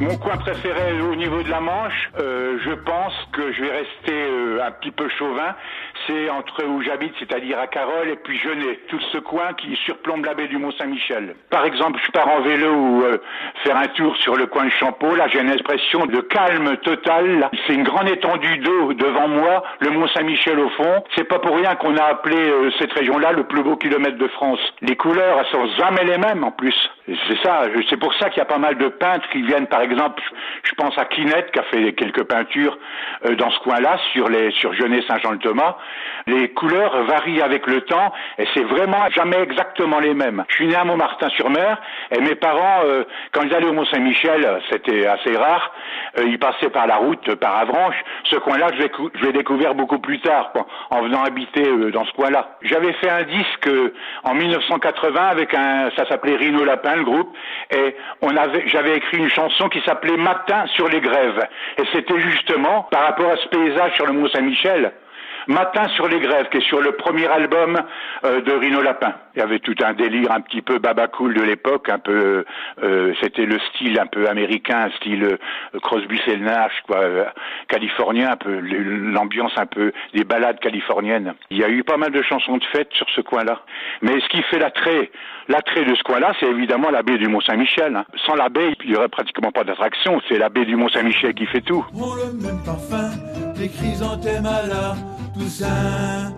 Mon coin préféré au niveau de la Manche, euh, je pense que je vais rester euh, un petit peu chauvin. C'est entre où j'habite, c'est-à-dire à Carole et puis Genet, tout ce coin qui surplombe la baie du Mont-Saint-Michel. Par exemple, je pars en vélo ou euh, faire un tour sur le coin de Champeau. Là, j'ai une expression de calme total. C'est une grande étendue d'eau devant moi, le Mont-Saint-Michel au fond. C'est pas pour rien qu'on a appelé euh, cette région-là le plus beau kilomètre de France. Les couleurs, elles sont jamais les mêmes en plus. C'est ça, c'est pour ça qu'il y a pas mal de peintres qui viennent, par exemple, je pense à Clinette qui a fait quelques peintures euh, dans ce coin-là sur les sur Genet Saint-Jean-le-Thomas. Les couleurs varient avec le temps et c'est vraiment jamais exactement les mêmes. Je suis né à Montmartin-sur-Mer et mes parents, euh, quand ils allaient au Mont-Saint-Michel, c'était assez rare, euh, ils passaient par la route, par Avranches. Ce coin-là, je l'ai découvert beaucoup plus tard, quoi, en venant habiter dans ce coin-là. J'avais fait un disque en 1980 avec un, ça s'appelait Rhino Lapin groupe, et on avait, j'avais écrit une chanson qui s'appelait Matin sur les grèves. Et c'était justement par rapport à ce paysage sur le Mont Saint-Michel. Matin sur les grèves, qui est sur le premier album euh, de Rino Lapin. Il y avait tout un délire un petit peu babacool de l'époque, un peu, euh, c'était le style un peu américain, style euh, Crosby, Nash, quoi, californien, un peu l'ambiance un peu des balades californiennes. Il y a eu pas mal de chansons de fête sur ce coin-là. Mais ce qui fait l'attrait, l'attrait de ce coin-là, c'est évidemment la baie du Mont Saint-Michel. Hein. Sans la baie, il y aurait pratiquement pas d'attraction. C'est la baie du Mont Saint-Michel qui fait tout. le des chrysanthèmes à la Toussaint.